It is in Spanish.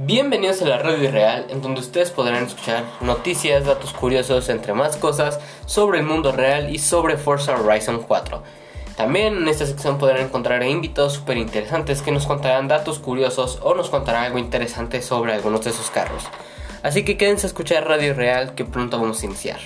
Bienvenidos a la Radio Real, en donde ustedes podrán escuchar noticias, datos curiosos, entre más cosas, sobre el mundo real y sobre Forza Horizon 4. También en esta sección podrán encontrar invitados súper interesantes que nos contarán datos curiosos o nos contarán algo interesante sobre algunos de sus carros. Así que quédense a escuchar Radio Real que pronto vamos a iniciar.